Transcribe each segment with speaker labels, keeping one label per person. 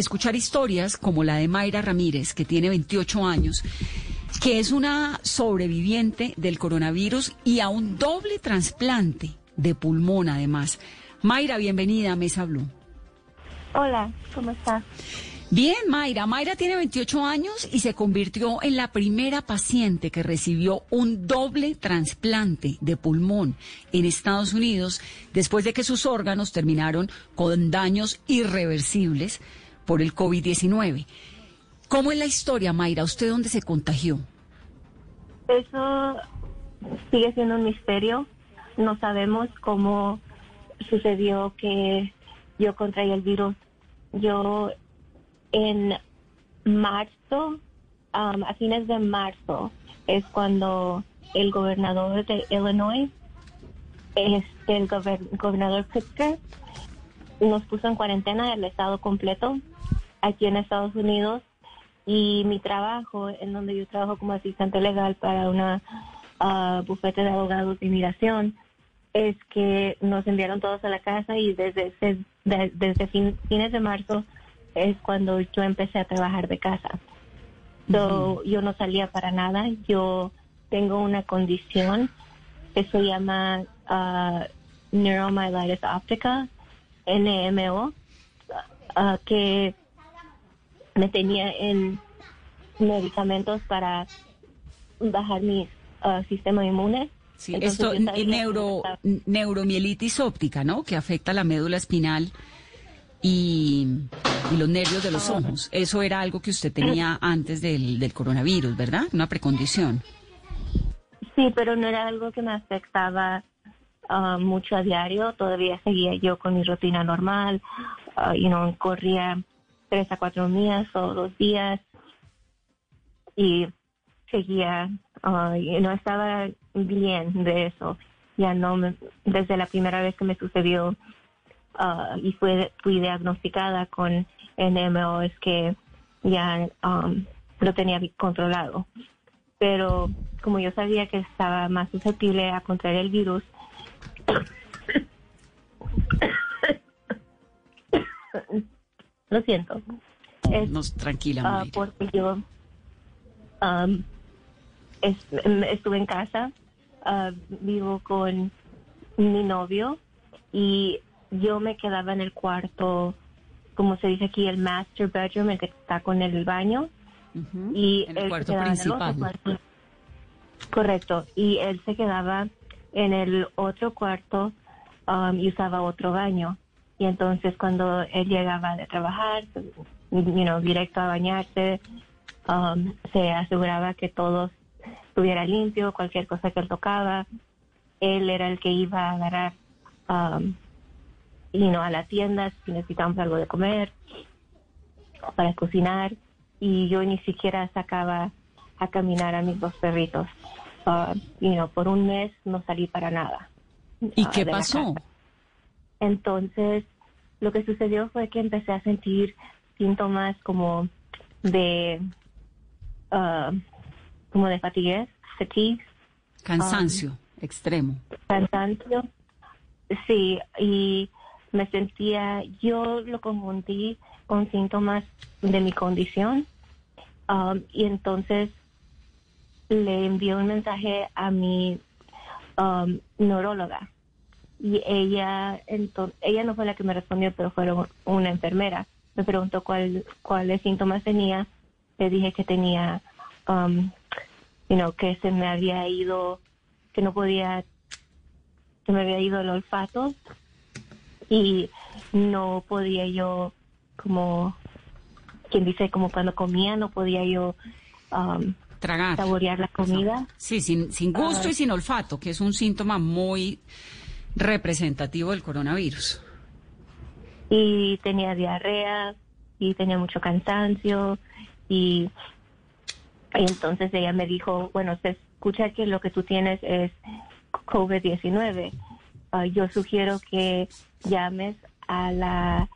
Speaker 1: escuchar historias como la de Mayra Ramírez, que tiene 28 años, que es una sobreviviente del coronavirus y a un doble trasplante de pulmón además. Mayra, bienvenida a Mesa Blue.
Speaker 2: Hola, ¿cómo estás?
Speaker 1: Bien, Mayra. Mayra tiene 28 años y se convirtió en la primera paciente que recibió un doble trasplante de pulmón en Estados Unidos después de que sus órganos terminaron con daños irreversibles por el COVID-19. ¿Cómo es la historia, Mayra? ¿Usted dónde se contagió?
Speaker 2: Eso sigue siendo un misterio. No sabemos cómo sucedió que yo contraí el virus. Yo en marzo, um, a fines de marzo, es cuando el gobernador de Illinois, este, el gobernador Pritzker, nos puso en cuarentena el estado completo aquí en Estados Unidos y mi trabajo, en donde yo trabajo como asistente legal para una uh, bufete de abogados de inmigración, es que nos enviaron todos a la casa y desde, desde fines de marzo es cuando yo empecé a trabajar de casa. Yo no salía para nada. Yo tengo una condición que se llama uh, neuromyelitis optica, NMO, uh, que me tenía en medicamentos para bajar mi uh, sistema inmune.
Speaker 1: Sí, esto neuro, neuromielitis óptica, ¿no? Que afecta la médula espinal y, los nervios de los ojos. Eso era algo que usted tenía antes del, del coronavirus, ¿verdad? Una precondición.
Speaker 2: Sí, pero no era algo que me afectaba uh, mucho a diario. Todavía seguía yo con mi rutina normal. Uh, y no corría tres a cuatro días o dos días. Y seguía, uh, y no estaba bien de eso. Ya no, me, desde la primera vez que me sucedió Ah, y fue, fui diagnosticada con NMO es que ya um, lo tenía controlado. Pero como yo sabía que estaba más susceptible a contraer el virus, lo siento.
Speaker 1: Es, tranquila.
Speaker 2: Uh, porque yo um, estuve en casa, uh, vivo con mi novio y yo me quedaba en el cuarto, como se dice aquí, el master bedroom, el que está con el baño.
Speaker 1: Y el cuarto principal.
Speaker 2: Correcto. Y él se quedaba en el otro cuarto um, y usaba otro baño. Y entonces cuando él llegaba de trabajar, you directo a bañarse, um, se aseguraba que todo estuviera limpio, cualquier cosa que él tocaba. Él era el que iba a agarrar um, y no a la tienda si necesitamos algo de comer para cocinar y yo ni siquiera sacaba a caminar a mis dos perritos. uh, no por un mes no salí para nada.
Speaker 1: ¿Y uh, qué pasó?
Speaker 2: Entonces, lo que sucedió fue que empecé a sentir síntomas como de uh, como de fatigue, fatigue.
Speaker 1: Cansancio um, extremo.
Speaker 2: Cansancio, sí, y me sentía, yo lo confundí con síntomas de mi condición um, y entonces le envié un mensaje a mi um, neuróloga y ella entonces, ella no fue la que me respondió pero fue una enfermera. Me preguntó cuál cuáles síntomas tenía. Le dije que tenía um, que se me había ido que no podía que me había ido el olfato y no podía yo como quien dice como cuando comía no podía yo um,
Speaker 1: tragar.
Speaker 2: saborear la comida.
Speaker 1: Sí sin, sin gusto y ah. sin olfato que es un síntoma muy representativo del coronavirus
Speaker 2: y tenía diarrea y tenía mucho cansancio y, entonces ella me dijo bueno se escucha que lo que tú tienes es COVID-19 ah, yo sugiero que llames a la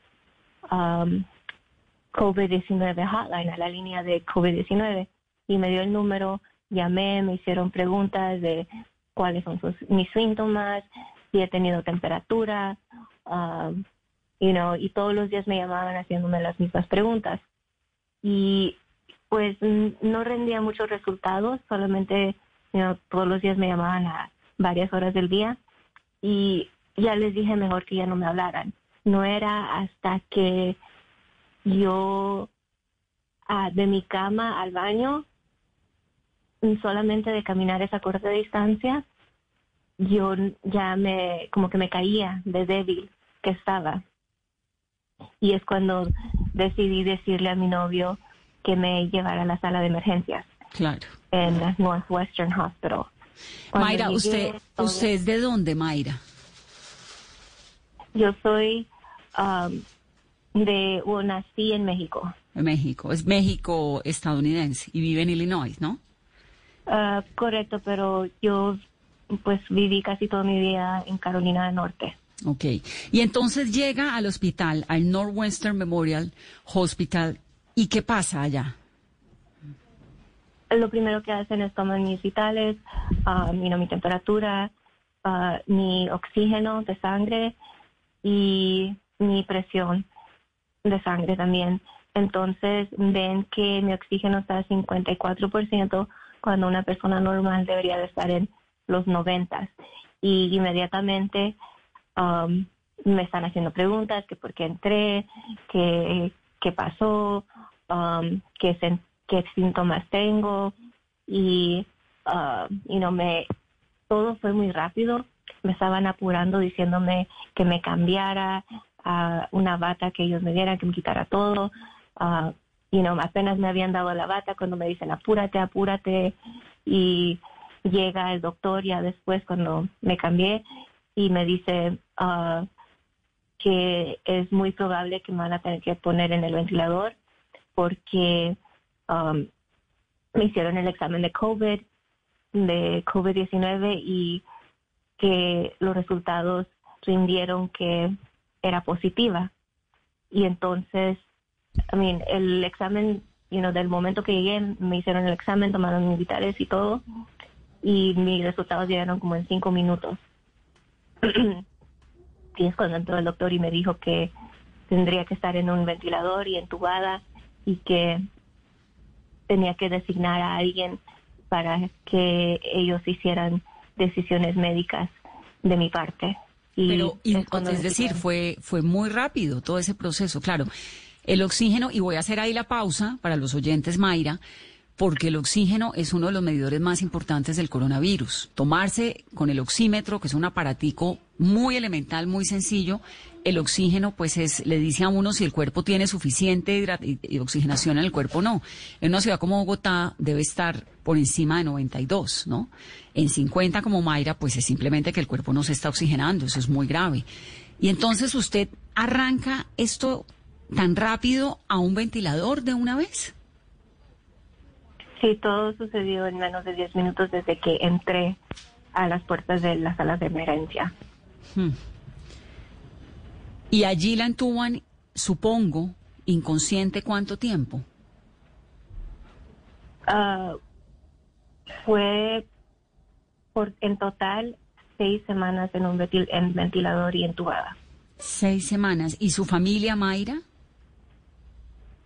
Speaker 2: um, COVID-19 hotline, a la línea de COVID-19. Y me dio el número, llamé, me hicieron preguntas de cuáles son sus, mis síntomas, si he tenido temperatura, um, you know, y todos los días me llamaban haciéndome las mismas preguntas. Y pues no rendía muchos resultados, solamente you know, todos los días me llamaban a varias horas del día y ya les dije mejor que ya no me hablaran. No era hasta que yo ah, de mi cama al baño, solamente de caminar esa corta distancia, yo ya me, como que me caía de débil que estaba. Y es cuando decidí decirle a mi novio que me llevara a la sala de emergencias.
Speaker 1: Claro.
Speaker 2: En Northwestern Hospital.
Speaker 1: Mayra, usted, ¿usted es de dónde, Mayra?
Speaker 2: Yo soy um, de, o nací en México.
Speaker 1: En México, es México estadounidense y vive en Illinois, ¿no?
Speaker 2: Uh, correcto, pero yo pues viví casi toda mi vida en Carolina del Norte.
Speaker 1: Ok, y entonces llega al hospital, al Northwestern Memorial Hospital, ¿y qué pasa allá?
Speaker 2: Lo primero que hacen es tomar mis vitales, uh, mi temperatura, uh, mi oxígeno de sangre y mi presión de sangre también. Entonces ven que mi oxígeno está a 54% cuando una persona normal debería de estar en los 90. Y inmediatamente um, me están haciendo preguntas, que por qué entré, qué, qué pasó, um, qué, qué síntomas tengo. Y, uh, y no me, todo fue muy rápido. Me estaban apurando diciéndome que me cambiara, a una bata que ellos me dieran, que me quitara todo. Uh, you know, apenas me habían dado la bata cuando me dicen apúrate, apúrate. Y llega el doctor ya después cuando me cambié y me dice uh, que es muy probable que me van a tener que poner en el ventilador porque um, me hicieron el examen de COVID, de COVID-19 y que los resultados rindieron que era positiva. Y entonces, I mean, el examen, you know, del momento que llegué, me hicieron el examen, tomaron mis vitales y todo, y mis resultados llegaron como en cinco minutos. y es cuando entró el doctor y me dijo que tendría que estar en un ventilador y entubada y que tenía que designar a alguien para que ellos hicieran decisiones médicas de mi parte.
Speaker 1: Pero, es, decir, fue, fue muy rápido todo ese proceso. Claro, el oxígeno, y voy a hacer ahí la pausa para los oyentes, Mayra, porque el oxígeno es uno de los medidores más importantes del coronavirus. Tomarse con el oxímetro, que es un aparatico muy elemental, muy sencillo, el oxígeno, pues es, le dice a uno si el cuerpo tiene suficiente oxigenación en el cuerpo o no. En una ciudad como Bogotá debe estar por encima de 92, ¿no? En 50 como Mayra, pues es simplemente que el cuerpo no se está oxigenando, eso es muy grave. Y entonces usted arranca esto tan rápido a un ventilador de una vez.
Speaker 2: Sí, todo sucedió en menos de 10 minutos desde que entré a las puertas de las salas de emergencia. Hmm.
Speaker 1: Y allí la entuban, supongo, inconsciente cuánto tiempo.
Speaker 2: Uh, fue por, en total seis semanas en un ventilador y entubada.
Speaker 1: Seis semanas. ¿Y su familia, Mayra?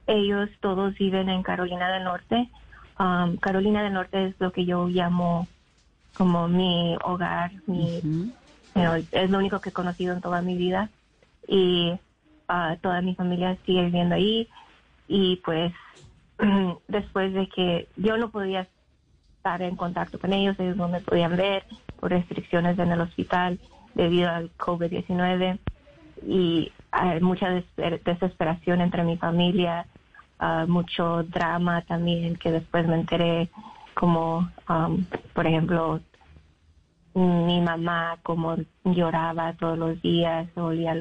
Speaker 2: Ellos todos viven en Carolina del Norte. Um, Carolina del Norte es lo que yo llamo como mi hogar, mi, es lo único que he conocido en toda mi vida y uh, toda mi familia sigue viviendo ahí y pues después de que yo no podía estar en contacto con ellos, ellos no me podían ver por restricciones en el hospital debido al COVID-19 y hay mucha desesperación entre mi familia, uh, mucho drama también que después me enteré como, um, por ejemplo, mi mamá como lloraba todos los días, olía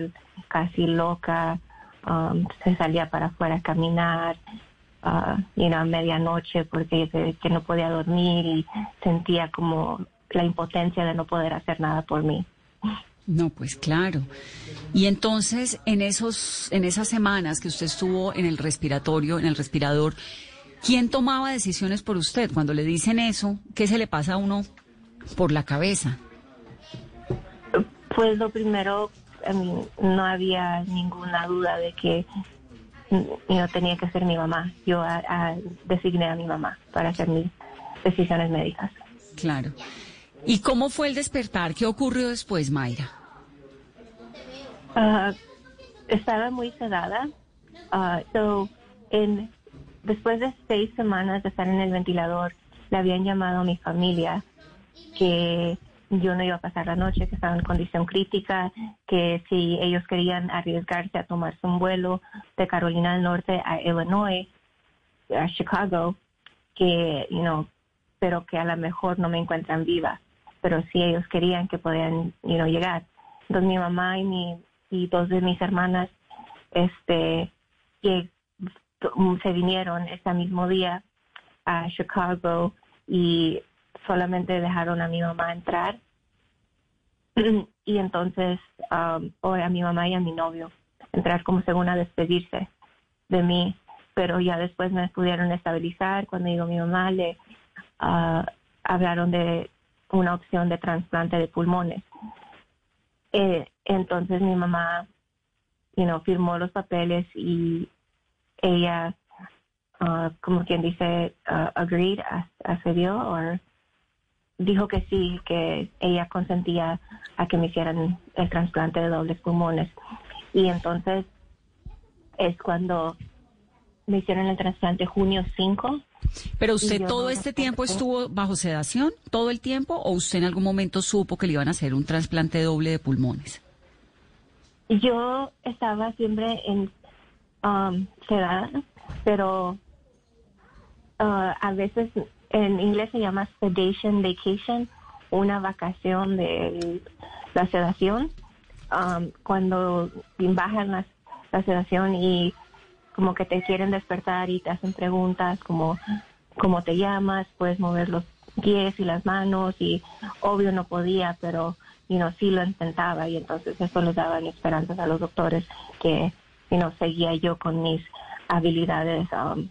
Speaker 2: casi loca, um, se salía para afuera a caminar, uh, a medianoche porque que no podía dormir y sentía como la impotencia de no poder hacer nada por mí.
Speaker 1: No, pues claro. Y entonces, en esos, en esas semanas que usted estuvo en el respiratorio, en el respirador, ¿quién tomaba decisiones por usted? Cuando le dicen eso, ¿qué se le pasa a uno por la cabeza?
Speaker 2: Pues lo primero no había ninguna duda de que yo tenía que ser mi mamá. Yo designé a mi mamá para hacer mis decisiones médicas.
Speaker 1: Claro. ¿Y cómo fue el despertar? ¿Qué ocurrió después, Mayra?
Speaker 2: Ah, estaba muy sedada. Uh, so, en, después de seis semanas de estar en el ventilador, le habían llamado a mi familia que yo no iba a pasar la noche, que estaba en condición crítica, que si ellos querían arriesgarse a tomarse un vuelo de Carolina del Norte a Illinois, a Chicago, que, you know, pero que a lo mejor no me encuentran viva, pero si ellos querían que podían, you know, llegar. Entonces mi mamá y mi y dos de mis hermanas, este, que se vinieron ese mismo día a Chicago y solamente dejaron a mi mamá entrar. Y entonces um, a mi mamá y a mi novio entrar como según a despedirse de mí. Pero ya después me pudieron estabilizar. Cuando digo mi mamá le uh, hablaron de una opción de trasplante de pulmones eh, entonces mi mamá you know, firmó los papeles y ella uh, como quien dice uh, agreed accedió o dijo que sí, que ella consentía a que me hicieran el trasplante de dobles pulmones. Y entonces es cuando me hicieron el trasplante junio 5.
Speaker 1: Pero usted todo este tiempo estuvo bajo sedación, todo el tiempo, o usted en algún momento supo que le iban a hacer un trasplante doble de pulmones?
Speaker 2: Yo estaba siempre en um, sedada, pero uh, a veces en inglés se llama sedation vacation, una vacación de la sedación, um, cuando bajan la, sedación y como que te quieren despertar y te hacen preguntas como cómo te llamas, puedes mover los pies y las manos y obvio no podía, pero you know, sí lo intentaba y entonces eso les daba esperanzas a los doctores que you know, seguía yo con mis habilidades um,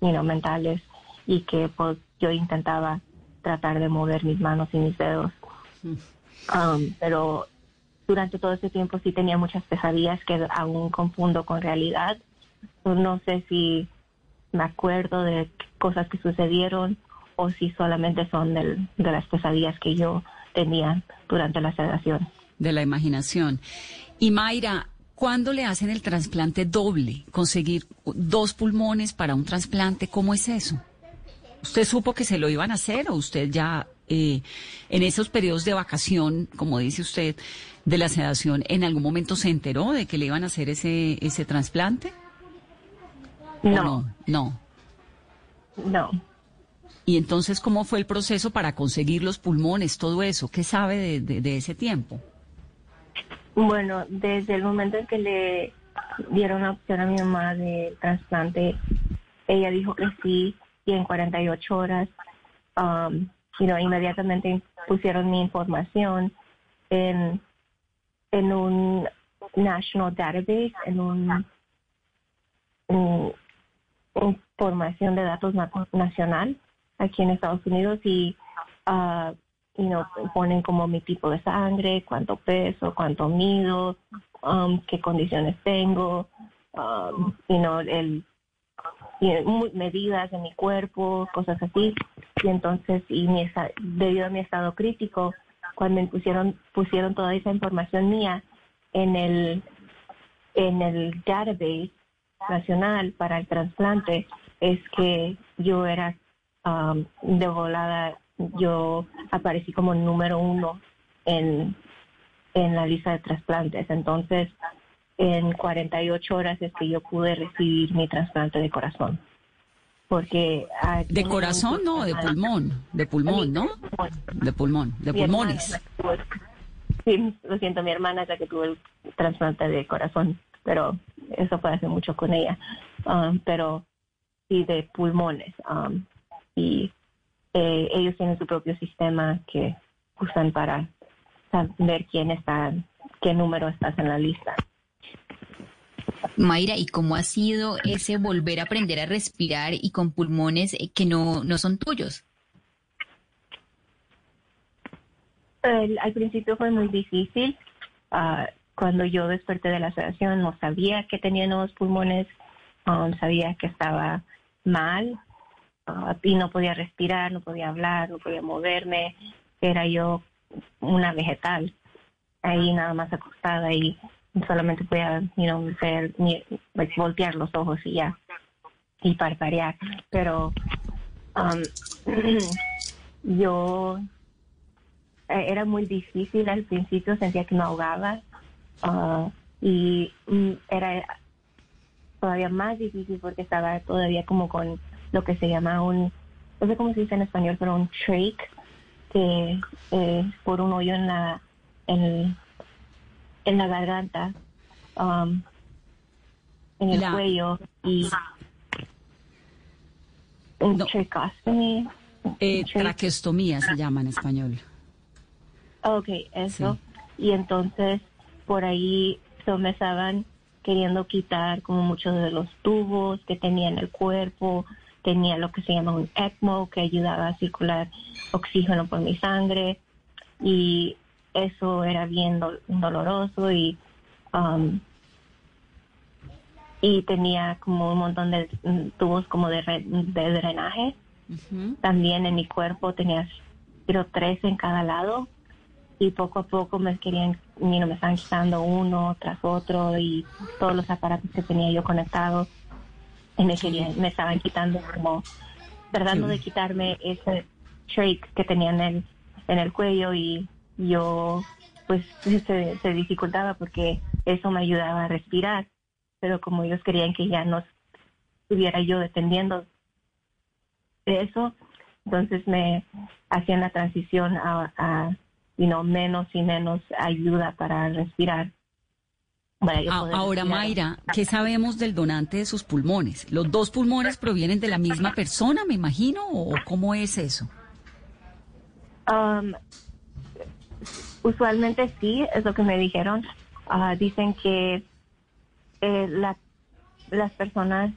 Speaker 2: you mentales y que pues yo intentaba tratar de mover mis manos y mis dedos. Um, pero durante todo ese tiempo sí tenía muchas pesadillas que aún confundo con realidad. No sé si me acuerdo de cosas que sucedieron o si solamente son de las pesadillas que yo tenía durante la sedación.
Speaker 1: De la imaginación. Y Mayra, ¿cuándo le hacen el trasplante doble? Conseguir dos pulmones para un trasplante, ¿cómo es eso? ¿Usted supo que se lo iban a hacer o usted ya eh, en esos periodos de vacación, como dice usted, de la sedación, en algún momento se enteró de que le iban a hacer ese, ese trasplante?
Speaker 2: No.
Speaker 1: no.
Speaker 2: No.
Speaker 1: Y entonces, ¿cómo fue el proceso para conseguir los pulmones, todo eso? ¿Qué sabe de, de ese tiempo?
Speaker 2: Bueno, desde el momento en que le dieron la opción a mi mamá de trasplante, ella dijo que sí, y en 48 horas, um, inmediatamente pusieron mi información en, en un national database, en un, información de datos nacional aquí en Estados Unidos y uh, ponen como mi tipo de sangre, cuánto peso, cuánto mido, um, qué condiciones tengo, um, el medidas de mi cuerpo, cosas así. Y entonces, y mi, debido a mi estado crítico, cuando me pusieron, pusieron toda esa información mía en el, en el database nacional para el trasplante, es que yo era um, de volada, yo aparecí como número uno en, en la lista de trasplantes. Entonces, en 48 horas es que yo pude recibir mi trasplante de corazón. Porque
Speaker 1: de corazón no, de pulmón, de pulmón, ¿no? De pulmón, de pulmones.
Speaker 2: sí, lo siento, mi hermana es la que tuvo el trasplante de corazón, pero eso fue hace mucho con ella. Um, pero sí, de pulmones. Um, y eh, ellos tienen su propio sistema que usan para saber quién está, qué número estás en la lista.
Speaker 3: Mayra, ¿y cómo ha sido ese volver a aprender a respirar y con pulmones eh, que no, no son tuyos?
Speaker 2: al principio fue muy difícil. Ah, cuando yo desperté de la sedación no sabía que tenía nuevos pulmones, um, sabía que estaba mal uh, y no podía respirar, no podía hablar, no podía moverme, era yo una vegetal, ahí nada más acostada y solamente podía you know, ver, like, voltear los ojos y ya, y parpadear, pero um, yo eh, era muy difícil al principio, sentía que me ahogaba uh, y mm, era todavía más difícil porque estaba todavía como con lo que se llama un, no sé cómo se dice en español, pero un trach, que es por un hoyo en la, en, en la garganta, um, en el cuello y un
Speaker 1: no. Eh, traqueostomía se llama en español.
Speaker 2: Ok, eso. Y entonces por ahí so, me estaban queriendo quitar como muchos de los tubos que tenía en el cuerpo, tenía lo que se llama un ECMO que ayudaba a circular oxígeno por mi sangre y eso era bien doloroso y um, y tenía como un montón de tubos como de, de drenaje. También en mi cuerpo tenía pero tres en cada lado y poco a poco me querían, me estaban quitando uno tras otro y todos los aparatos que tenía yo conectados y me querían, me estaban quitando como tratando de quitarme ese shake que tenía en el, en el cuello y yo pues se, se dificultaba porque eso me ayudaba a respirar, pero como ellos querían que ya no estuviera yo dependiendo de eso, entonces me hacían la transición a y no menos y menos ayuda para respirar.
Speaker 1: Ahora, Mayra, ¿qué sabemos del donante de sus pulmones? ¿Los dos pulmones provienen de la misma persona, me imagino, o cómo es eso?
Speaker 2: Um, usualmente sí, es lo que me dijeron. Ah, dicen que eh, las personas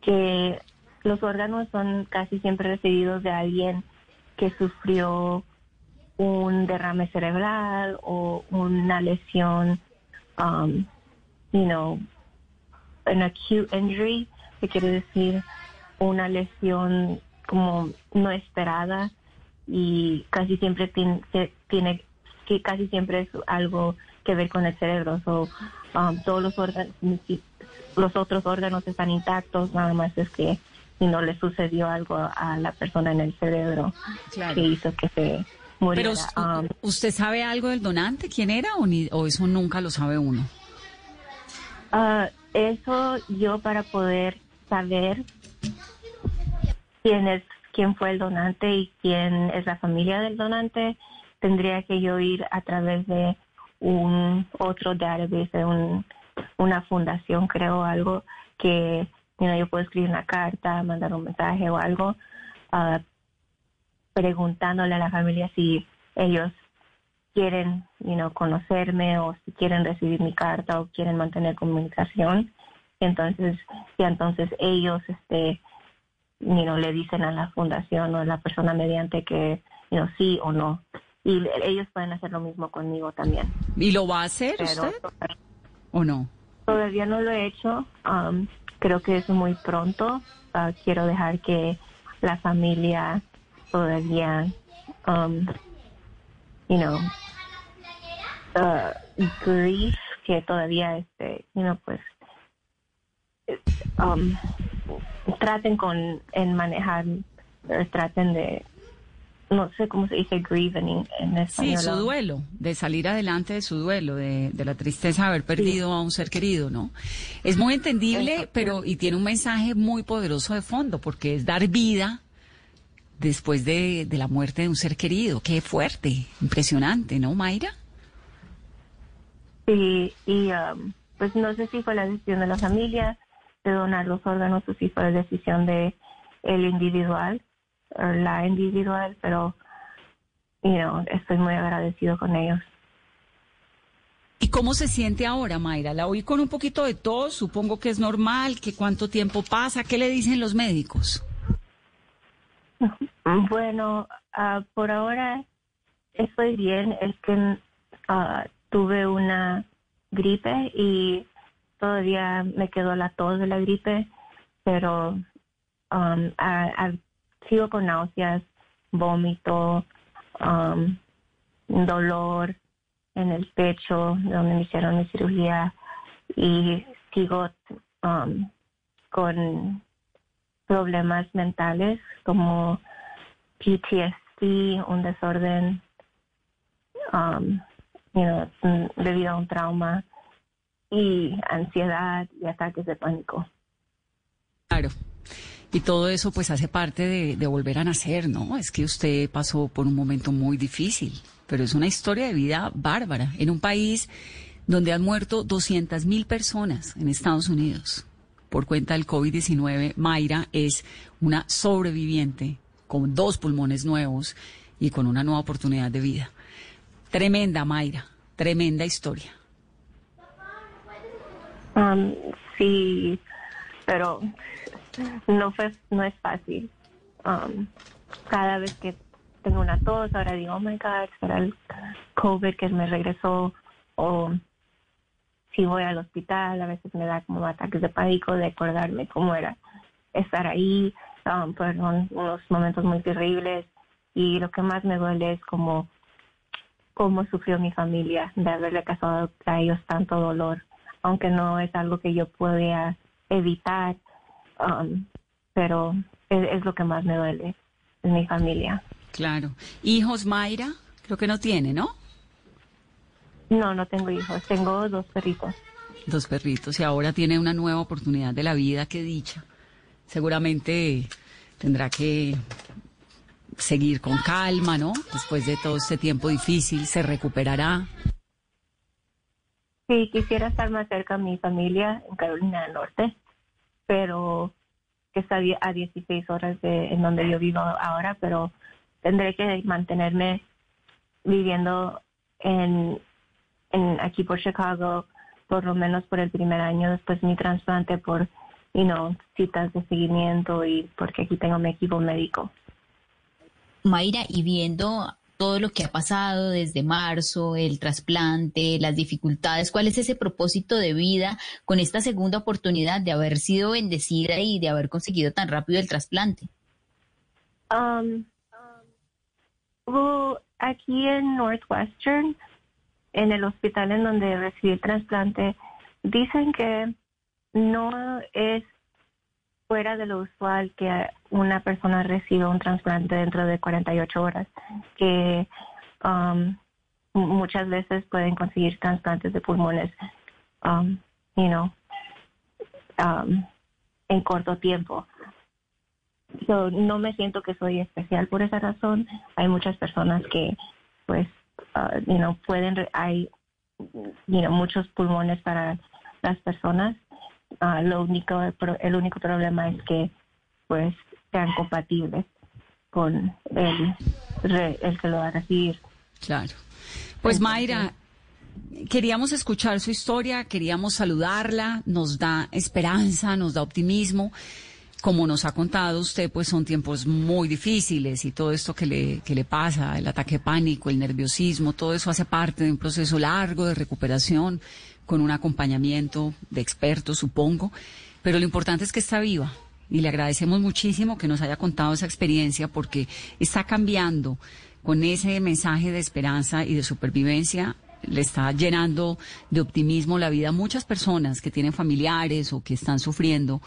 Speaker 2: que los órganos son casi siempre recibidos de alguien que sufrió un derrame cerebral o una lesión, um, you know, an acute injury, que quiere decir una lesión como no esperada y casi siempre tiene, tiene que casi siempre es algo que ver con el cerebro. So, um, todos los órganos, los otros órganos están intactos, nada más es que si no le sucedió algo a la persona en el cerebro que hizo que se
Speaker 1: pero um, ¿usted sabe algo del donante? ¿Quién era o, eso nunca lo sabe uno?
Speaker 2: Uh, eso yo para poder saber quién es quién fue el donante y quién es la familia del donante, tendría que yo ir a través de un otro database, de un, una fundación, creo, algo que yo puedo escribir una carta, mandar un mensaje o algo, uh, preguntándole a la familia si ellos quieren you know, conocerme o si quieren recibir mi carta o quieren mantener comunicación. Entonces, y entonces ellos este, you know, le dicen a la fundación o a la persona mediante que you know, sí o no. Y ellos pueden hacer lo mismo conmigo también.
Speaker 1: ¿Y lo va a hacer usted o no?
Speaker 2: Todavía no lo he hecho. Um, creo que es muy pronto. Uh, quiero dejar que la familia todavía, um, you know, uh, grief que todavía, este, you know, pues, um, traten con, en manejar, traten de, no sé cómo se dice grieve en, español.
Speaker 1: Sí, su duelo, de salir adelante de su duelo, de, de la tristeza de haber perdido a un ser querido, ¿no? Es muy entendible, pero y tiene un mensaje muy poderoso de fondo, porque es dar vida después de, la muerte de un ser querido. Qué fuerte, impresionante, ¿no, Mayra?
Speaker 2: Sí, y um, pues no sé si fue la decisión de la familia de donar los órganos o si fue la decisión de el individual, o la individual, pero you know, estoy muy agradecido con ellos.
Speaker 1: ¿Y cómo se siente ahora, Mayra? La oí con un poquito de tos, supongo que es normal, que cuánto tiempo pasa, ¿qué le dicen los médicos?
Speaker 2: Bueno, uh, por ahora estoy bien. Es que uh, tuve una gripe y todavía me quedó la tos de la gripe, pero um, sigo con náuseas, vómito, um, dolor en el pecho donde me hicieron mi cirugía y sigo um, con problemas mentales como PTSD, un desorden um, debido a un trauma y ansiedad y ataques de pánico.
Speaker 1: Claro. Y todo eso pues hace parte de, de, volver a nacer, ¿no? Es que usted pasó por un momento muy difícil, pero es una historia de vida bárbara en un país donde han muerto 200 mil personas en Estados Unidos por cuenta del COVID-19. Mayra es una sobreviviente con dos pulmones nuevos y con una nueva oportunidad de vida. Tremenda, Mayra, tremenda historia.
Speaker 2: Um, sí, pero no fue, no es fácil. Um, cada vez que tengo una tos, ahora digo, oh my God, será el COVID que me regresó. O si voy al hospital, a veces me da como ataques de pánico de acordarme cómo era estar ahí. Um, fueron unos momentos muy terribles. Y lo que más me duele es como cómo sufrió mi familia de haberle causado a ellos tanto dolor, aunque no es algo que yo pueda evitar, um, pero es, lo que más me duele, es mi familia.
Speaker 1: Claro. ¿Hijos, Mayra? Creo que no tiene, ¿no?
Speaker 2: No, no tengo hijos, tengo dos perritos.
Speaker 1: Dos perritos y ahora tiene una nueva oportunidad de la vida, qué dicha. Seguramente tendrá que seguir con calma, ¿no? Después de todo este tiempo difícil, se recuperará.
Speaker 2: Sí, quisiera estar más cerca de mi familia en Carolina del Norte, pero que está a 16 horas de en donde yo vivo ahora, pero tendré que mantenerme viviendo en, en aquí por Chicago por lo menos por el primer año después de mi trasplante por you know, citas de seguimiento y porque aquí tengo mi equipo médico.
Speaker 3: Mayra, y viendo todo lo que ha pasado desde marzo, el trasplante, las dificultades, ¿cuál es ese propósito de vida con esta segunda oportunidad de haber sido bendecida y de haber conseguido tan rápido el trasplante?
Speaker 2: Um, aquí en Northwestern, en el hospital en donde recibí el trasplante, dicen que no es fuera de lo usual que una persona reciba un trasplante dentro de 48 horas, que um, muchas veces pueden conseguir trasplantes de pulmones, um, you know, um, en corto tiempo. no me siento que soy especial por esa razón. Hay muchas personas que, pues, uh, you know, pueden, hay, you know, muchos pulmones para las personas Ah, lo único, el único problema es que pues sean compatibles con el, el que lo va a recibir.
Speaker 1: Claro. Pues Mayra, queríamos escuchar su historia, queríamos saludarla, nos da esperanza, nos da optimismo. Como nos ha contado usted, pues son tiempos muy difíciles y todo esto que le, que le pasa, el ataque pánico, el nerviosismo, todo eso hace parte de un proceso largo de recuperación con un acompañamiento de expertos, supongo, pero lo importante es que está viva y le agradecemos muchísimo que nos haya contado esa experiencia porque está cambiando con ese mensaje de esperanza y de supervivencia. Le está llenando de optimismo la vida a muchas personas que tienen familiares o que están sufriendo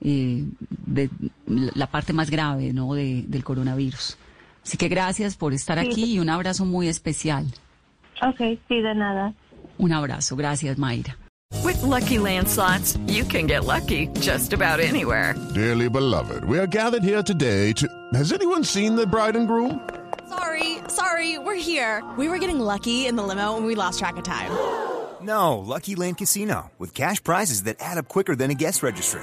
Speaker 1: eh, de la parte más grave ¿no? del coronavirus. Así que gracias por estar aquí y un abrazo muy especial.
Speaker 2: Ok, sí, de nada.
Speaker 1: Un abrazo. Gracias, Mayra.
Speaker 4: With lucky landslots, you can get lucky just about anywhere.
Speaker 5: Dearly beloved, we are gathered here today to. Has anyone seen the bride and groom?
Speaker 6: Sorry, sorry, we're here. We were getting lucky in the limo and we lost track of time.
Speaker 7: No, Lucky Land Casino, with cash prizes that add up quicker than a guest registry.